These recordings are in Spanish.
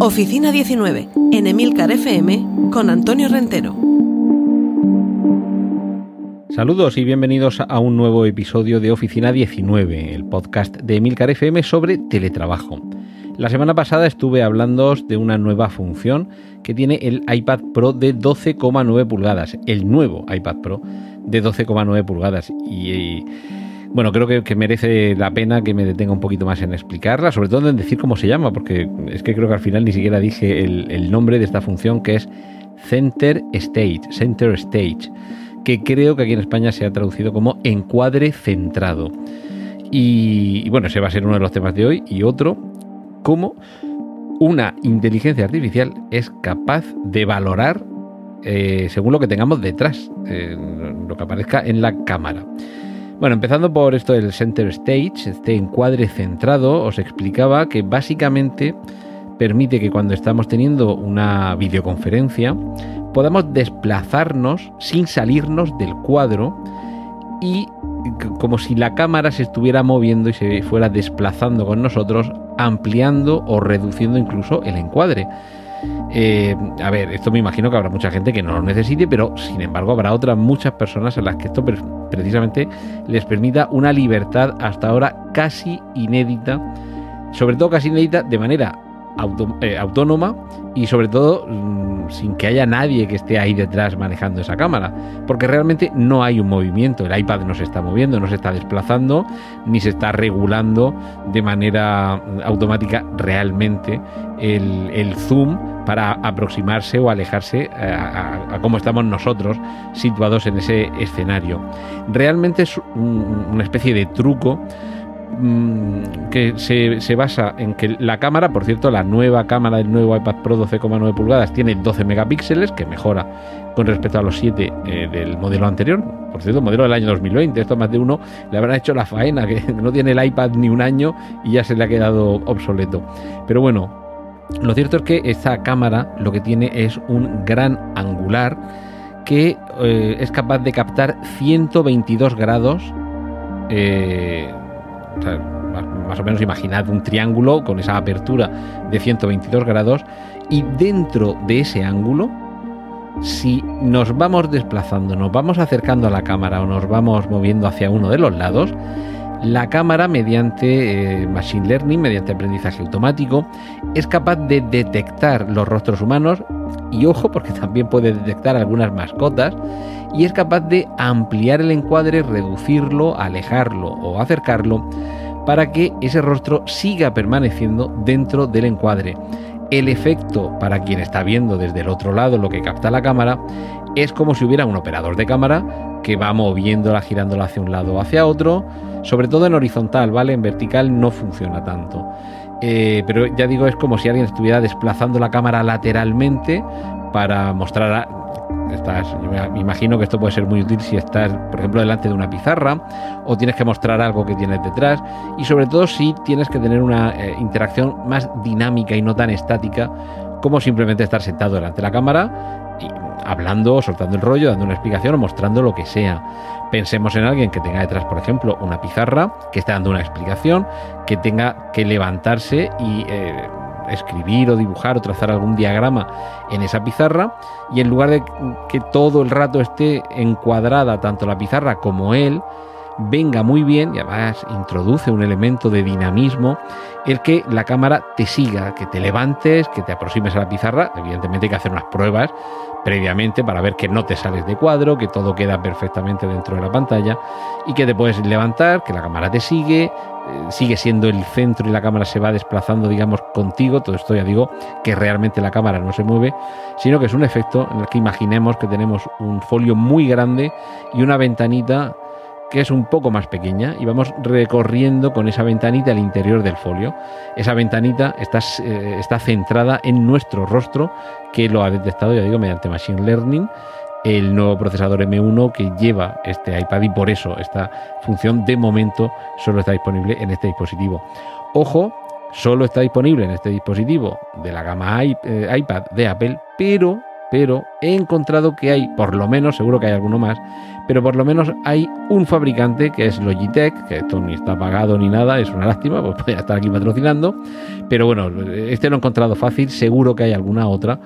Oficina 19, en Emilcar FM, con Antonio Rentero. Saludos y bienvenidos a un nuevo episodio de Oficina 19, el podcast de Emilcar FM sobre teletrabajo. La semana pasada estuve hablando de una nueva función que tiene el iPad Pro de 12,9 pulgadas, el nuevo iPad Pro de 12,9 pulgadas. Y, bueno, creo que, merece la pena que me detenga un poquito más en explicarla, sobre todo en decir cómo se llama, porque es que creo que al final ni siquiera dije el, nombre de esta función que es Center Stage, Center Stage, que creo que aquí en España se ha traducido como encuadre centrado. Y, bueno, ese va a ser uno de los temas de hoy. Y otro, cómo una inteligencia artificial es capaz de valorar eh, según lo que tengamos detrás, eh, lo que aparezca en la cámara. Bueno, empezando por esto del center stage, este encuadre centrado, os explicaba que básicamente permite que cuando estamos teniendo una videoconferencia podamos desplazarnos sin salirnos del cuadro y como si la cámara se estuviera moviendo y se fuera desplazando con nosotros, ampliando o reduciendo incluso el encuadre. Eh, a ver, esto me imagino que habrá mucha gente que no lo necesite, pero sin embargo habrá otras muchas personas a las que esto precisamente les permita una libertad hasta ahora casi inédita, sobre todo casi inédita de manera eh, autónoma y sobre todo mm, sin que haya nadie que esté ahí detrás manejando esa cámara, porque realmente no hay un movimiento, el iPad no se está moviendo, no se está desplazando, ni se está regulando de manera automática realmente el, zoom para aproximarse o alejarse a, a, cómo estamos nosotros situados en ese escenario. Realmente es una especie de truco Mm, que se, basa en que la cámara, por cierto, la nueva cámara del nuevo iPad Pro 12,9 pulgadas tiene 12 megapíxeles, que mejora con respecto a los 7 eh, del modelo anterior. Por cierto, modelo del año 2020. Esto más de uno le habrán hecho la faena, que no tiene el iPad ni un año y ya se le ha quedado obsoleto. Pero bueno, lo cierto es que esta cámara lo que tiene es un gran angular que eh, es capaz de captar 122 grados. Eh, más o menos imaginad un triángulo con esa apertura de 122 grados y dentro de ese ángulo, si nos vamos desplazando, nos vamos acercando a la cámara o nos vamos moviendo hacia uno de los lados, la cámara mediante eh, Machine Learning, mediante aprendizaje automático, es capaz de detectar los rostros humanos y ojo porque también puede detectar algunas mascotas y es capaz de ampliar el encuadre, reducirlo, alejarlo o acercarlo para que ese rostro siga permaneciendo dentro del encuadre. El efecto para quien está viendo desde el otro lado lo que capta la cámara es como si hubiera un operador de cámara que va moviéndola, girándola hacia un lado o hacia otro, sobre todo en horizontal, ¿vale? En vertical no funciona tanto. Eh, pero ya digo, es como si alguien estuviera desplazando la cámara lateralmente para mostrar Estás, me imagino que esto puede ser muy útil si estás, por ejemplo, delante de una pizarra o tienes que mostrar algo que tienes detrás y sobre todo si tienes que tener una eh, interacción más dinámica y no tan estática como simplemente estar sentado delante de la cámara y hablando, soltando el rollo, dando una explicación o mostrando lo que sea. Pensemos en alguien que tenga detrás, por ejemplo, una pizarra, que esté dando una explicación, que tenga que levantarse y eh, escribir o dibujar o trazar algún diagrama en esa pizarra y en lugar de que todo el rato esté encuadrada tanto la pizarra como él, venga muy bien y además introduce un elemento de dinamismo el que la cámara te siga, que te levantes, que te aproximes a la pizarra. Evidentemente hay que hacer unas pruebas previamente para ver que no te sales de cuadro, que todo queda perfectamente dentro de la pantalla y que te puedes levantar, que la cámara te sigue, eh, sigue siendo el centro y la cámara se va desplazando, digamos, contigo. Todo esto ya digo que realmente la cámara no se mueve, sino que es un efecto en el que imaginemos que tenemos un folio muy grande y una ventanita que es un poco más pequeña y vamos recorriendo con esa ventanita el interior del folio. Esa ventanita está, eh, está centrada en nuestro rostro que lo ha detectado, ya digo, mediante Machine Learning el nuevo procesador M1 que lleva este iPad y por eso esta función de momento solo está disponible en este dispositivo. Ojo, solo está disponible en este dispositivo de la gama eh, iPad de Apple, pero pero he encontrado que hay, por lo menos, seguro que hay alguno más, pero por lo menos hay un fabricante que es Logitech, que esto ni está pagado ni nada, es una lástima, pues podría estar aquí patrocinando, pero bueno, este lo he encontrado fácil, seguro que hay alguna otra.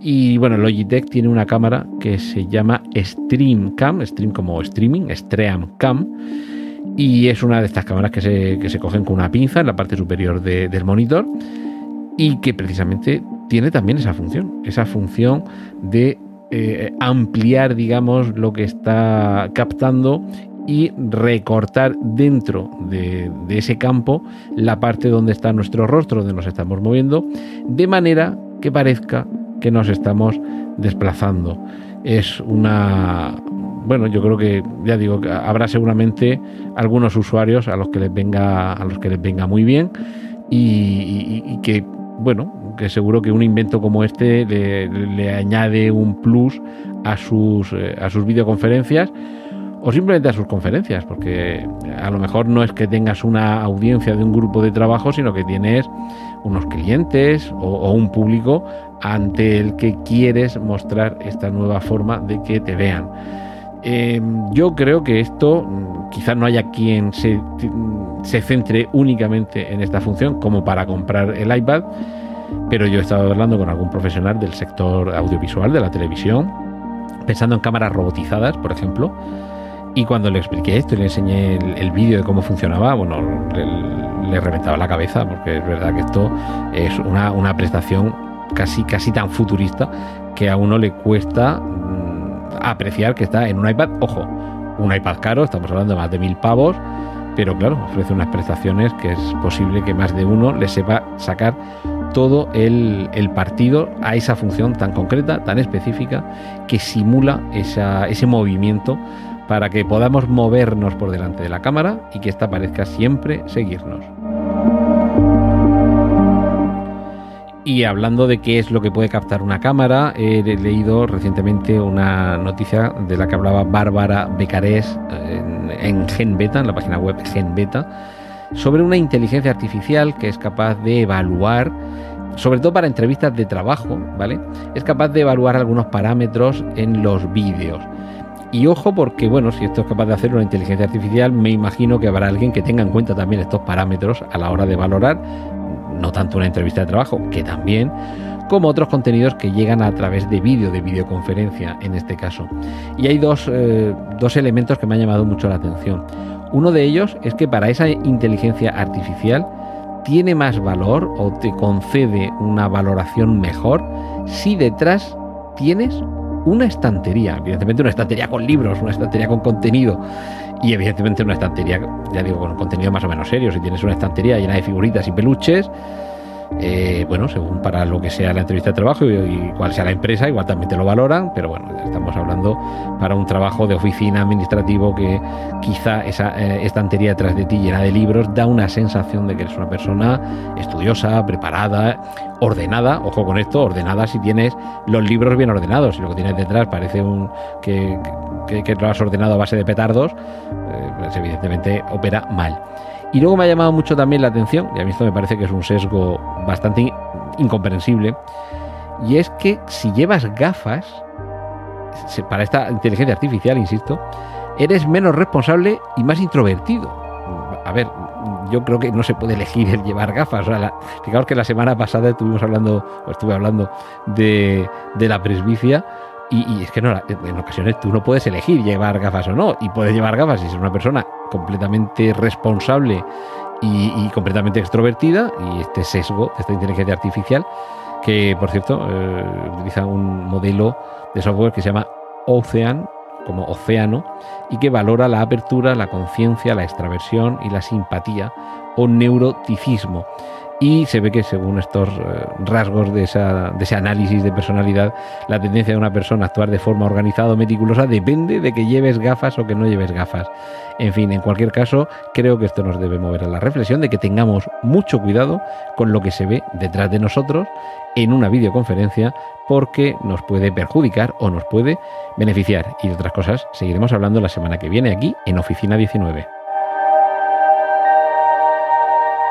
Y bueno, Logitech tiene una cámara que se llama StreamCam, Stream como streaming, StreamCam, y es una de estas cámaras que se, que se cogen con una pinza en la parte superior del monitor y que precisamente tiene también esa función, esa función de eh, ampliar, digamos, lo que está captando y recortar dentro de, ese campo la parte donde está nuestro rostro, donde nos estamos moviendo, de manera que parezca que nos estamos desplazando. Es una... Bueno, yo creo que, ya digo, habrá seguramente algunos usuarios a los que les venga, a los que les venga muy bien y que, bueno, que seguro que un invento como este le, añade un plus a sus, eh, a sus videoconferencias o simplemente a sus conferencias, porque a lo mejor no es que tengas una audiencia de un grupo de trabajo, sino que tienes unos clientes o, un público ante el que quieres mostrar esta nueva forma de que te vean. Em, yo creo que esto mm, quizás no haya quien se, se centre únicamente en esta función como para comprar el iPad, pero yo he estado hablando con algún profesional del sector audiovisual, de la televisión, pensando en cámaras robotizadas, por ejemplo, y cuando le expliqué esto y le enseñé el, vídeo de cómo funcionaba, bueno, le, reventaba la cabeza, porque es verdad que esto es una, prestación casi, casi tan futurista que a uno le cuesta mm, apreciar que está en un iPad, ojo, un iPad caro, estamos hablando de más de mil pavos, pero claro, ofrece unas prestaciones que es posible que más de uno le sepa sacar todo el, partido a esa función tan concreta, tan específica, que simula ese movimiento para que podamos movernos por delante de la cámara y que ésta parezca siempre seguirnos. Y hablando de qué es lo que puede captar una cámara, he leído recientemente una noticia de la que hablaba Bárbara Becarés en, en GenBeta, en la página web GenBeta, sobre una inteligencia artificial que es capaz de evaluar, sobre todo para entrevistas de trabajo, ¿vale? Es capaz de evaluar algunos parámetros en los vídeos. Y ojo porque, bueno, si esto es capaz de hacer una inteligencia artificial, me imagino que habrá alguien que tenga en cuenta también estos parámetros a la hora de valorar, no tanto una entrevista de trabajo, que también, como otros contenidos que llegan a través de vídeo, de videoconferencia en este caso. Y hay dos, eh, dos elementos que me han llamado mucho la atención. Uno de ellos es que para esa inteligencia artificial tiene más valor o te concede una valoración mejor si detrás tienes una estantería, evidentemente una estantería con libros, una estantería con contenido y evidentemente una estantería, ya digo, con contenido más o menos serio. Si tienes una estantería llena de figuritas y peluches, eh, bueno, según para lo que sea la entrevista de trabajo y, cuál sea la empresa, igual también te lo valoran, pero bueno, estamos hablando para un trabajo de oficina administrativo que quizá esa eh, estantería detrás de ti llena de libros da una sensación de que eres una persona estudiosa, preparada, ordenada, ojo con esto, ordenada si tienes los libros bien ordenados, si lo que tienes detrás parece un que, que, lo has ordenado a base de petardos, eh, pues evidentemente opera mal. Y luego me ha llamado mucho también la atención, y a mí esto me parece que es un sesgo bastante incomprensible, y es que si llevas gafas, para esta inteligencia artificial, insisto, eres menos responsable y más introvertido. A ver, yo creo que no se puede elegir el llevar gafas. fijaos que la semana pasada estuvimos hablando, o estuve hablando de, de la presbicia Y, es que no, en ocasiones tú no puedes elegir llevar gafas o no, y puedes llevar gafas y ser una persona completamente responsable y, completamente extrovertida, y este sesgo de esta inteligencia artificial, que por cierto eh, utiliza un modelo de software que se llama Ocean, como océano, y que valora la apertura, la conciencia, la extraversión y la simpatía o neuroticismo y se ve que según estos eh, rasgos de, ese análisis de personalidad, la tendencia de una persona a actuar de forma organizada o meticulosa depende de que lleves gafas o que no lleves gafas. En fin, en cualquier caso, creo que esto nos debe mover a la reflexión de que tengamos mucho cuidado con lo que se ve detrás de nosotros en una videoconferencia porque nos puede perjudicar o nos puede beneficiar. Y de otras cosas seguiremos hablando la semana que viene aquí en Oficina 19.